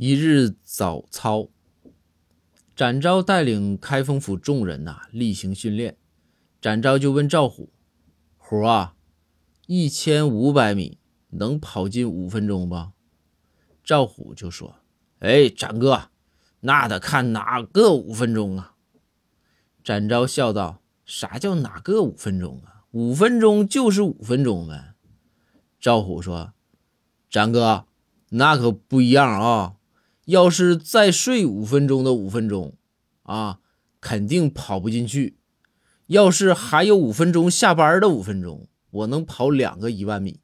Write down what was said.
一日早操，展昭带领开封府众人呐例行训练。展昭就问赵虎：“虎啊，一千五百米能跑进五分钟吧？”赵虎就说：“哎，展哥，那得看哪个五分钟啊。”展昭笑道：“啥叫哪个五分钟啊？五分钟就是五分钟呗。”赵虎说：“展哥，那可不一样啊。”要是再睡五分钟的五分钟，啊，肯定跑不进去。要是还有五分钟下班的五分钟，我能跑两个一万米。